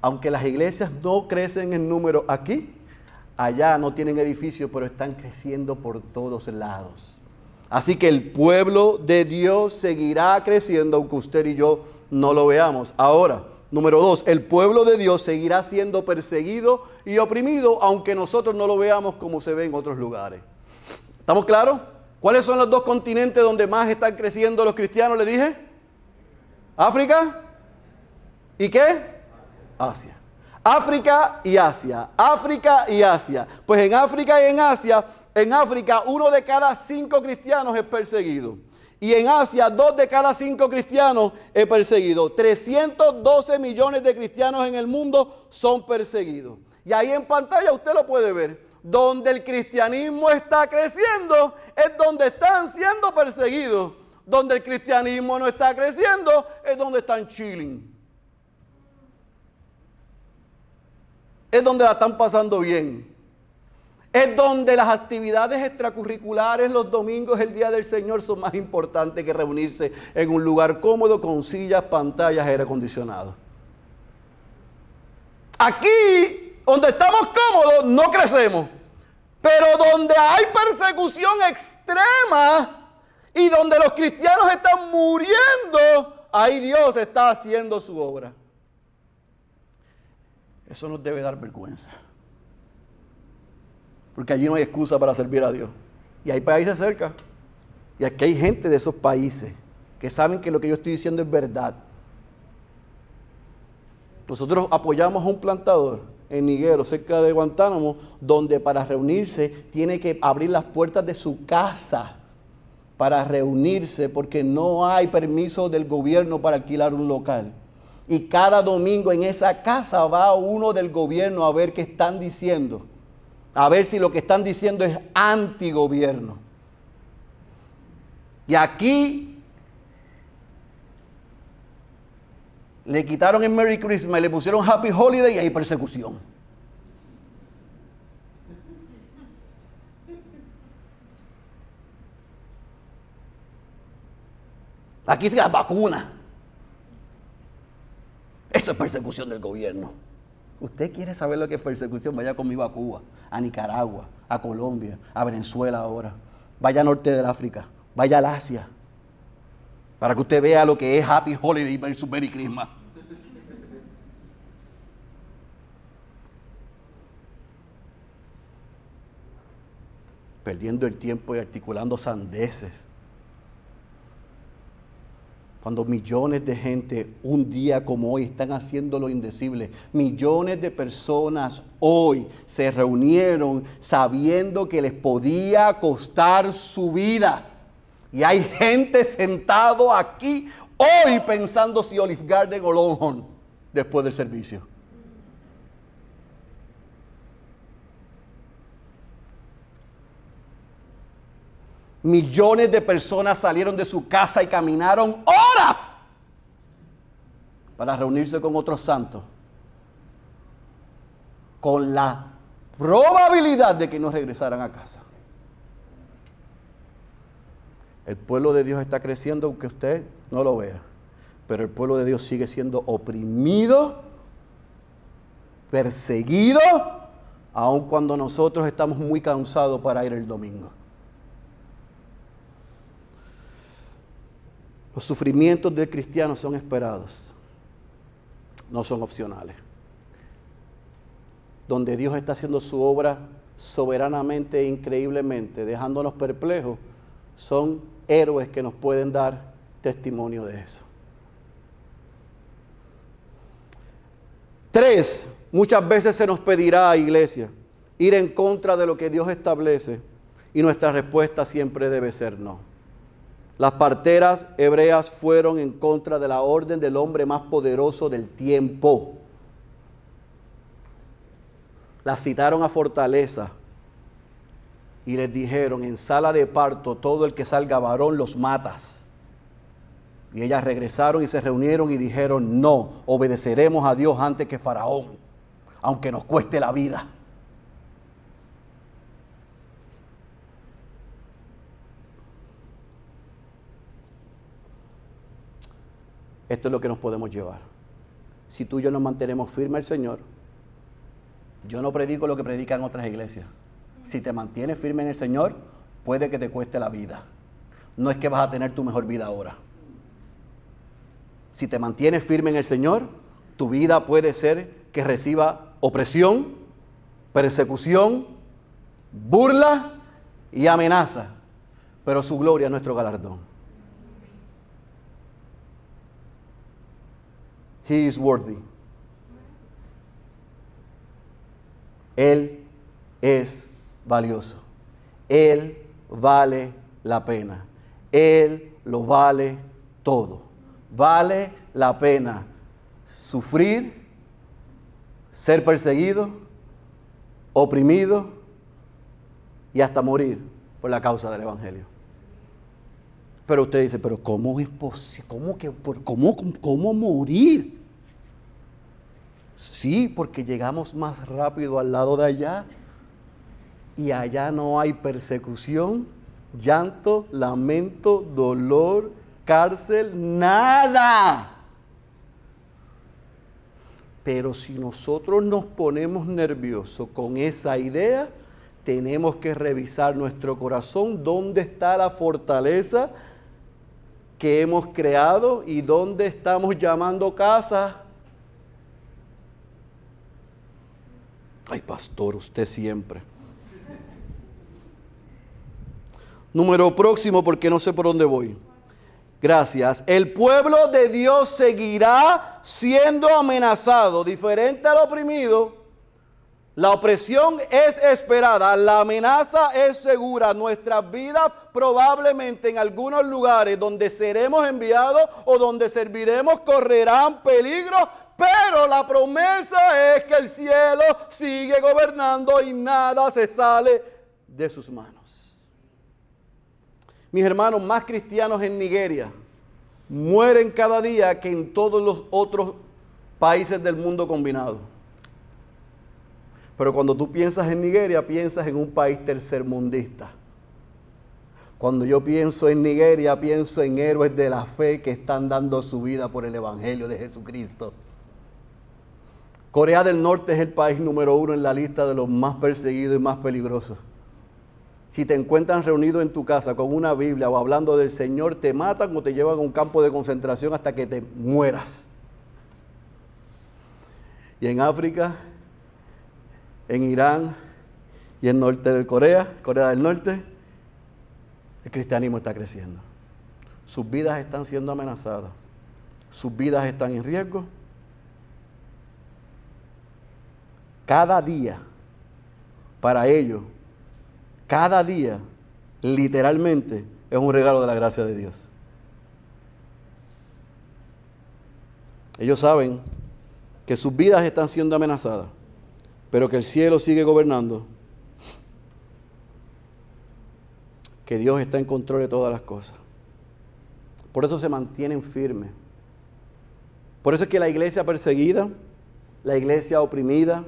Aunque las iglesias no crecen en número aquí, allá no tienen edificios, pero están creciendo por todos lados. Así que el pueblo de Dios seguirá creciendo, aunque usted y yo no lo veamos. Ahora, Número dos, el pueblo de Dios seguirá siendo perseguido y oprimido, aunque nosotros no lo veamos como se ve en otros lugares. ¿Estamos claros? ¿Cuáles son los dos continentes donde más están creciendo los cristianos? Le dije. África. ¿Y qué? Asia. África y Asia. África y Asia. Pues en África y en Asia, en África uno de cada cinco cristianos es perseguido. Y en Asia, dos de cada cinco cristianos es perseguido. 312 millones de cristianos en el mundo son perseguidos. Y ahí en pantalla usted lo puede ver. Donde el cristianismo está creciendo es donde están siendo perseguidos. Donde el cristianismo no está creciendo es donde están chilling. Es donde la están pasando bien es donde las actividades extracurriculares los domingos, el día del Señor, son más importantes que reunirse en un lugar cómodo con sillas, pantallas, aire acondicionado. Aquí, donde estamos cómodos, no crecemos. Pero donde hay persecución extrema y donde los cristianos están muriendo, ahí Dios está haciendo su obra. Eso nos debe dar vergüenza porque allí no hay excusa para servir a Dios. Y hay países cerca. Y aquí hay gente de esos países que saben que lo que yo estoy diciendo es verdad. Nosotros apoyamos a un plantador en Niguero, cerca de Guantánamo, donde para reunirse tiene que abrir las puertas de su casa para reunirse porque no hay permiso del gobierno para alquilar un local. Y cada domingo en esa casa va uno del gobierno a ver qué están diciendo a ver si lo que están diciendo es antigobierno. Y aquí le quitaron el Merry Christmas le pusieron Happy Holiday y hay persecución. Aquí se la vacuna. Eso es persecución del gobierno. Usted quiere saber lo que es persecución, vaya conmigo a Cuba, a Nicaragua, a Colombia, a Venezuela ahora. Vaya al norte del África, vaya al Asia, para que usted vea lo que es Happy Holiday versus Merry Christmas. Perdiendo el tiempo y articulando sandeces cuando millones de gente un día como hoy están haciendo lo indecible. Millones de personas hoy se reunieron sabiendo que les podía costar su vida. Y hay gente sentado aquí hoy pensando si Olive Garden o Longhorn después del servicio. Millones de personas salieron de su casa y caminaron horas para reunirse con otros santos. Con la probabilidad de que no regresaran a casa. El pueblo de Dios está creciendo aunque usted no lo vea. Pero el pueblo de Dios sigue siendo oprimido, perseguido, aun cuando nosotros estamos muy cansados para ir el domingo. Los sufrimientos del cristiano son esperados, no son opcionales. Donde Dios está haciendo su obra soberanamente e increíblemente, dejándonos perplejos, son héroes que nos pueden dar testimonio de eso. Tres, muchas veces se nos pedirá a iglesia ir en contra de lo que Dios establece y nuestra respuesta siempre debe ser no. Las parteras hebreas fueron en contra de la orden del hombre más poderoso del tiempo. Las citaron a fortaleza y les dijeron, en sala de parto, todo el que salga varón los matas. Y ellas regresaron y se reunieron y dijeron, no, obedeceremos a Dios antes que Faraón, aunque nos cueste la vida. Esto es lo que nos podemos llevar. Si tú y yo nos mantenemos firmes al Señor, yo no predico lo que predican otras iglesias. Si te mantienes firme en el Señor, puede que te cueste la vida. No es que vas a tener tu mejor vida ahora si te mantienes firme en el Señor, tu vida puede ser que reciba opresión, persecución, burla y amenaza, pero su gloria es nuestro galardón. He is worthy. Él es valioso. Él vale la pena. Él lo vale todo. Vale la pena sufrir, ser perseguido, oprimido y hasta morir por la causa del Evangelio. Pero usted dice, pero ¿cómo es posible? ¿Cómo, que, cómo, ¿Cómo morir? Sí, porque llegamos más rápido al lado de allá y allá no hay persecución, llanto, lamento, dolor cárcel, nada. Pero si nosotros nos ponemos nerviosos con esa idea, tenemos que revisar nuestro corazón, dónde está la fortaleza que hemos creado y dónde estamos llamando casa. Ay, pastor, usted siempre. Número próximo, porque no sé por dónde voy. Gracias. El pueblo de Dios seguirá siendo amenazado, diferente al oprimido. La opresión es esperada, la amenaza es segura. Nuestras vidas probablemente en algunos lugares donde seremos enviados o donde serviremos correrán peligro, pero la promesa es que el cielo sigue gobernando y nada se sale de sus manos mis hermanos, más cristianos en Nigeria mueren cada día que en todos los otros países del mundo combinado. Pero cuando tú piensas en Nigeria, piensas en un país tercermundista. Cuando yo pienso en Nigeria, pienso en héroes de la fe que están dando su vida por el Evangelio de Jesucristo. Corea del Norte es el país número uno en la lista de los más perseguidos y más peligrosos. Si te encuentran reunido en tu casa con una Biblia o hablando del Señor, te matan o te llevan a un campo de concentración hasta que te mueras. Y en África, en Irán y en norte de Corea, Corea del Norte, el cristianismo está creciendo. Sus vidas están siendo amenazadas. Sus vidas están en riesgo. Cada día para ellos cada día, literalmente, es un regalo de la gracia de Dios. Ellos saben que sus vidas están siendo amenazadas, pero que el cielo sigue gobernando. que Dios está en control de todas las cosas. Por eso se mantienen firmes. Por eso es que la iglesia perseguida, la iglesia oprimida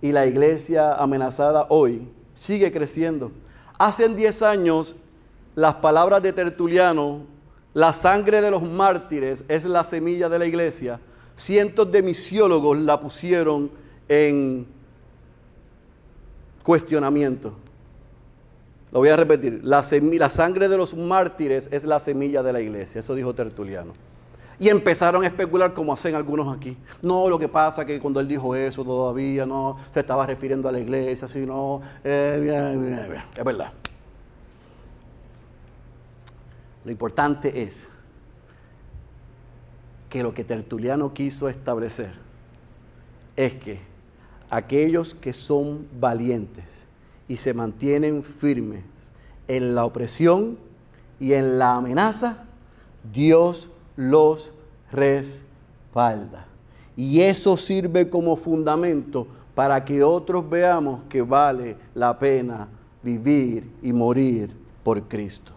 y la iglesia amenazada hoy sigue creciendo. Hace 10 años las palabras de Tertuliano, la sangre de los mártires es la semilla de la iglesia, cientos de misiólogos la pusieron en cuestionamiento. Lo voy a repetir, la, la, sangre de los mártires es la semilla de la iglesia, eso dijo Tertuliano. Y empezaron a especular como hacen algunos aquí. No, lo que pasa es que cuando él dijo eso todavía no se estaba refiriendo a la iglesia, sino... Eh, es verdad. Lo importante es que lo que Tertuliano quiso establecer es que aquellos que son valientes y se mantienen firmes en la opresión y en la amenaza, Dios los respalda. Y eso sirve como fundamento para que otros veamos que vale la pena vivir y morir por Cristo.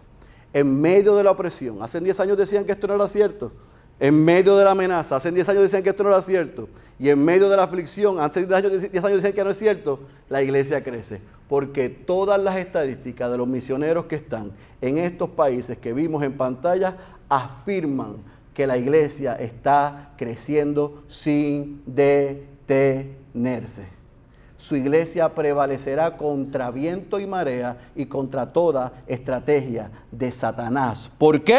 En medio de la opresión, hace 10 años decían que esto no era cierto, en medio de la amenaza, hace 10 años decían que esto no era cierto, y en medio de la aflicción, hace 10 años, 10 años decían que no es cierto, la iglesia crece. Porque todas las estadísticas de los misioneros que están en estos países que vimos en pantalla afirman que la iglesia está creciendo sin detenerse. Su iglesia prevalecerá contra viento y marea y contra toda estrategia de Satanás. ¿Por qué?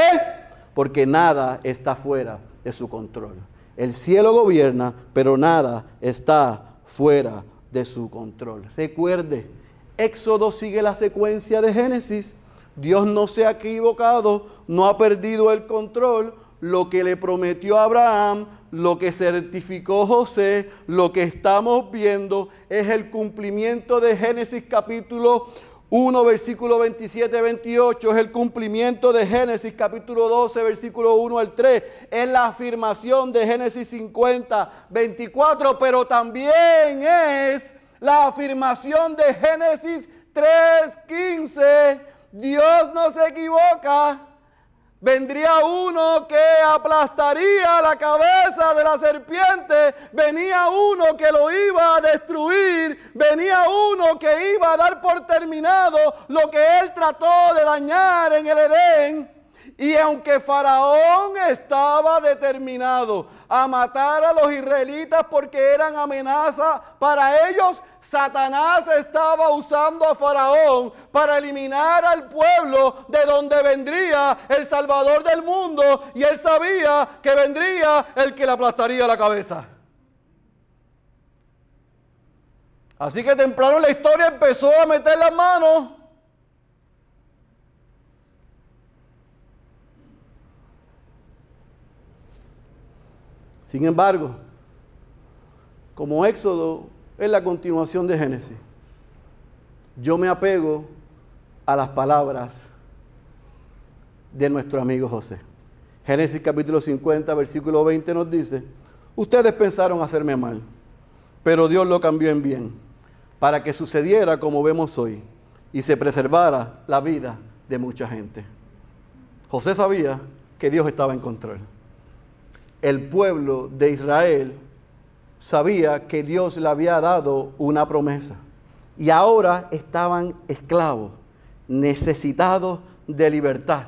Porque nada está fuera de su control. El cielo gobierna, pero nada está fuera de su control. Recuerde, Éxodo sigue la secuencia de Génesis. Dios no se ha equivocado, no ha perdido el control, lo que le prometió Abraham, lo que certificó José, lo que estamos viendo es el cumplimiento de Génesis capítulo 1, versículo 27, 28, es el cumplimiento de Génesis capítulo 12, versículo 1 al 3, es la afirmación de Génesis 50, 24, pero también es la afirmación de Génesis 3, 15. Dios no se equivoca vendría uno que aplastaría la cabeza de la serpiente, venía uno que lo iba a destruir, venía uno que iba a dar por terminado lo que él trató de dañar en el Edén. Y aunque Faraón estaba determinado a matar a los israelitas porque eran amenaza para ellos, Satanás estaba usando a Faraón para eliminar al pueblo de donde vendría el Salvador del mundo. Y él sabía que vendría el que le aplastaría la cabeza. Así que temprano la historia empezó a meter las manos Sin embargo, como Éxodo es la continuación de Génesis, yo me apego a las palabras de nuestro amigo José. Génesis capítulo 50, versículo 20 nos dice, ustedes pensaron hacerme mal, pero Dios lo cambió en bien, para que sucediera como vemos hoy y se preservara la vida de mucha gente. José sabía que Dios estaba en control el pueblo de Israel sabía que Dios le había dado una promesa. Y ahora estaban esclavos, necesitados de libertad.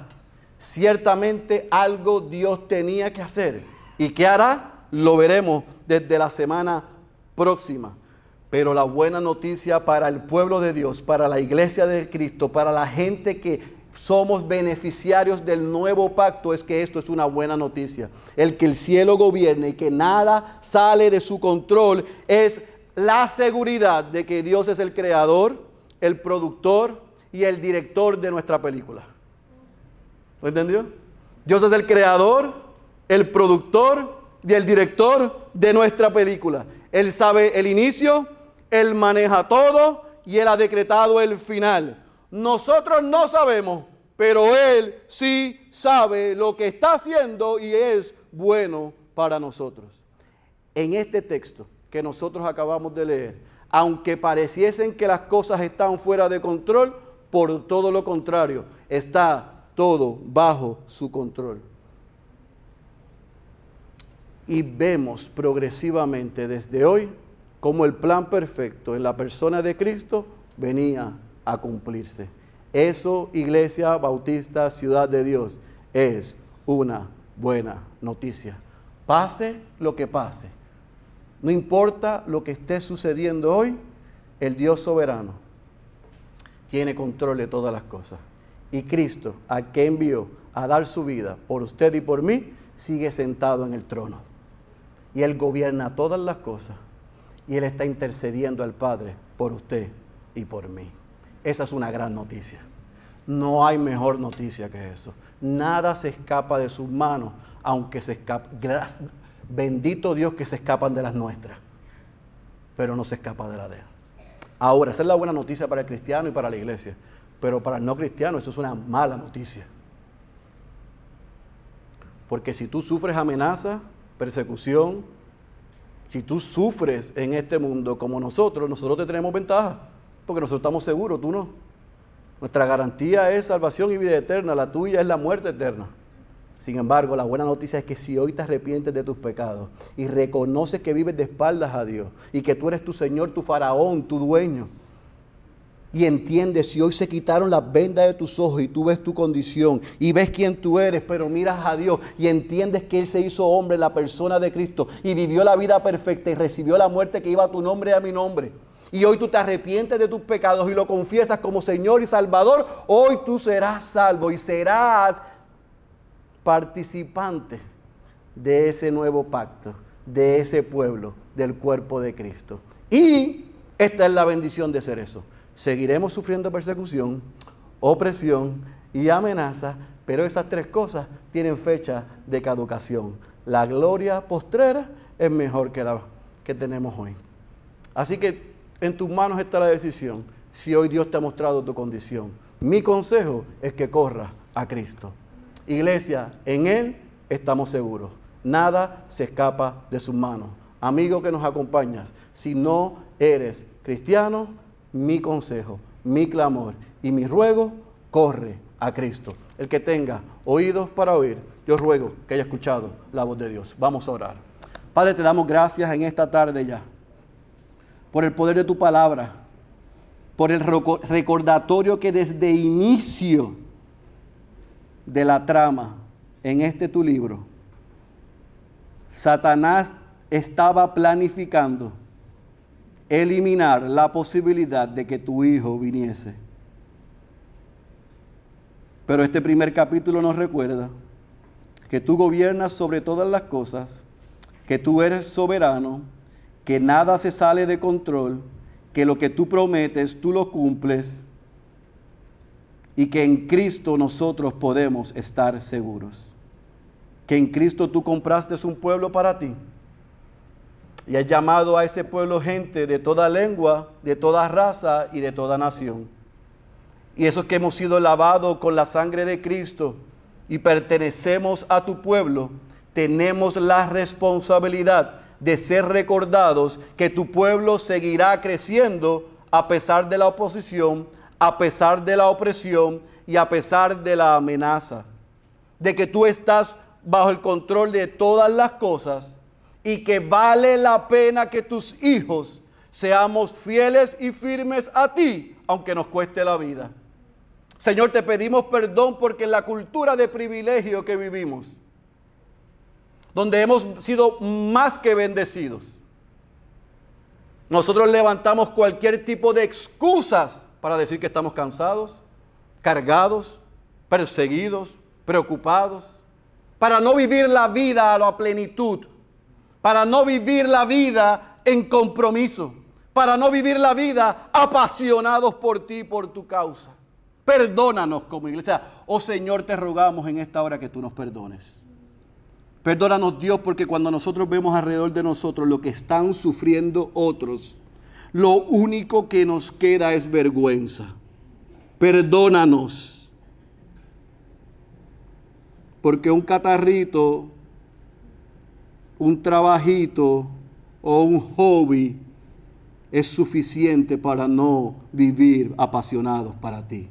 Ciertamente algo Dios tenía que hacer. ¿Y qué hará? Lo veremos desde la semana próxima. Pero la buena noticia para el pueblo de Dios, para la iglesia de Cristo, para la gente que somos beneficiarios del nuevo pacto es que esto es una buena noticia. El que el cielo gobierne y que nada sale de su control es la seguridad de que Dios es el creador, el productor y el director de nuestra película. ¿Lo entendió? Dios es el creador, el productor y el director de nuestra película. Él sabe el inicio, Él maneja todo y Él ha decretado el final. Nosotros no sabemos, pero Él sí sabe lo que está haciendo y es bueno para nosotros. En este texto que nosotros acabamos de leer, aunque pareciesen que las cosas están fuera de control, Por todo lo contrario, está todo bajo su control. Y vemos progresivamente desde hoy cómo el plan perfecto en la persona de Cristo venía a cumplirse. Eso, Iglesia Bautista Ciudad de Dios, es una buena noticia. Pase lo que pase. No importa lo que esté sucediendo hoy, el Dios soberano tiene control de todas las cosas. Y Cristo, a que envió a dar su vida por usted y por mí, sigue sentado en el trono. Y Él gobierna todas las cosas. Y Él está intercediendo al Padre por usted y por mí. Esa es una gran noticia. No hay mejor noticia que eso. Nada se escapa de sus manos, aunque se escapa. Bendito Dios que se escapan de las nuestras, pero no se escapa de la de él. Ahora, esa es la buena noticia para el cristiano y para la iglesia, pero para el no cristiano eso es una mala noticia. Porque si tú sufres amenaza, persecución, si tú sufres en este mundo como nosotros, nosotros te tenemos ventaja, porque nosotros estamos seguros, tú no. Nuestra garantía es salvación y vida eterna, la tuya es la muerte eterna. Sin embargo, la buena noticia es que si hoy te arrepientes de tus pecados y reconoces que vives de espaldas a Dios y que tú eres tu Señor, tu faraón, tu dueño, y entiendes si hoy se quitaron las vendas de tus ojos y tú ves tu condición y ves quién tú eres, pero miras a Dios y entiendes que Él se hizo hombre, la persona de Cristo, y vivió la vida perfecta y recibió la muerte que iba a tu nombre y a mi nombre y hoy tú te arrepientes de tus pecados y lo confiesas como Señor y Salvador, hoy tú serás salvo y serás participante de ese nuevo pacto, de ese pueblo, del cuerpo de Cristo. Y esta es la bendición de ser eso. Seguiremos sufriendo persecución, opresión y amenaza, pero esas tres cosas tienen fecha de caducación. La gloria postrera es mejor que la que tenemos hoy. Así que en tus manos está la decisión si hoy Dios te ha mostrado tu condición. Mi consejo es que corra a Cristo. Iglesia, en Él estamos seguros. Nada se escapa de sus manos. Amigo que nos acompañas, si no eres cristiano, mi consejo, mi clamor y mi ruego, corre a Cristo. El que tenga oídos para oír, yo ruego que haya escuchado la voz de Dios. Vamos a orar. Padre, te damos gracias en esta tarde ya por el poder de tu palabra, por el recordatorio que desde inicio de la trama en este tu libro, Satanás estaba planificando eliminar la posibilidad de que tu hijo viniese. Pero este primer capítulo nos recuerda que tú gobiernas sobre todas las cosas, que tú eres soberano, que nada se sale de control, que lo que tú prometes, tú lo cumples y que en Cristo nosotros podemos estar seguros. Que en Cristo tú compraste un pueblo para ti y has llamado a ese pueblo gente de toda lengua, de toda raza y de toda nación. Y esos que hemos sido lavados con la sangre de Cristo y pertenecemos a tu pueblo, tenemos la responsabilidad de ser recordados que tu pueblo seguirá creciendo a pesar de la oposición, a pesar de la opresión y a pesar de la amenaza. De que tú estás bajo el control de todas las cosas y que vale la pena que tus hijos seamos fieles y firmes a ti, aunque nos cueste la vida. Señor, te pedimos perdón porque en la cultura de privilegio que vivimos, donde hemos sido más que bendecidos. Nosotros levantamos cualquier tipo de excusas para decir que estamos cansados, cargados, perseguidos, preocupados, para no vivir la vida a la plenitud, para no vivir la vida en compromiso, para no vivir la vida apasionados por ti, por tu causa. Perdónanos como iglesia. Oh Señor, te rogamos en esta hora que tú nos perdones. Perdónanos Dios porque cuando nosotros vemos alrededor de nosotros lo que están sufriendo otros, lo único que nos queda es vergüenza. Perdónanos. Porque un catarrito, un trabajito o un hobby es suficiente para no vivir apasionados para ti.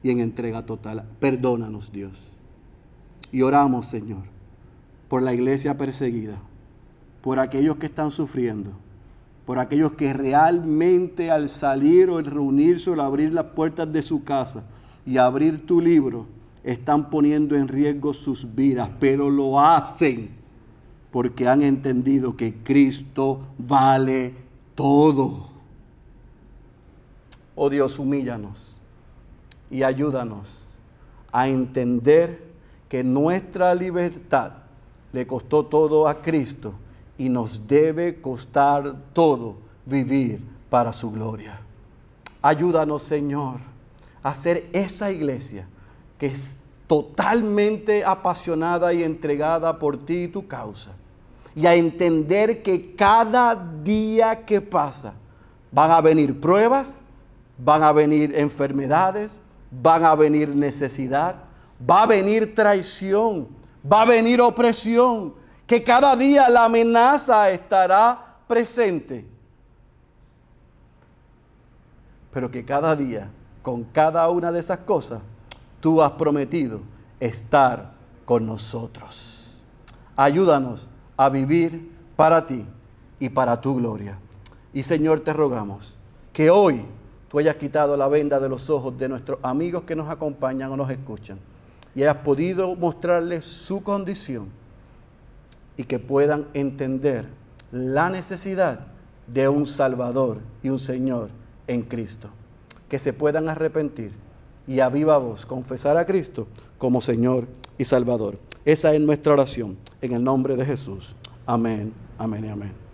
y en entrega total. Perdónanos, Dios. Y oramos, Señor, por la iglesia perseguida, por aquellos que están sufriendo, por aquellos que realmente al salir o al reunirse o al abrir las puertas de su casa y abrir tu libro, están poniendo en riesgo sus vidas, pero lo hacen porque han entendido que Cristo vale todo. Oh Dios, humíllanos y ayúdanos a entender que nuestra libertad le costó todo a Cristo y nos debe costar todo vivir para su gloria. Ayúdanos, Señor, a ser esa iglesia que es totalmente apasionada y entregada por ti y tu causa. Y a entender que cada día que pasa van a venir pruebas, van a venir enfermedades, van a venir necesidad, va a venir traición, va a venir opresión, que cada día la amenaza estará presente. Pero que cada día, con cada una de esas cosas, tú has prometido estar con nosotros. Ayúdanos a vivir para ti y para tu gloria. Y Señor, te rogamos que hoy tú hayas quitado la venda de los ojos de nuestros amigos que nos acompañan o nos escuchan y hayas podido mostrarles su condición y que puedan entender la necesidad de un Salvador y un Señor en Cristo. Que se puedan arrepentir y a viva voz confesar a Cristo como Señor y Salvador. Esa es nuestra oración en el nombre de Jesús. Amén, amén y amén.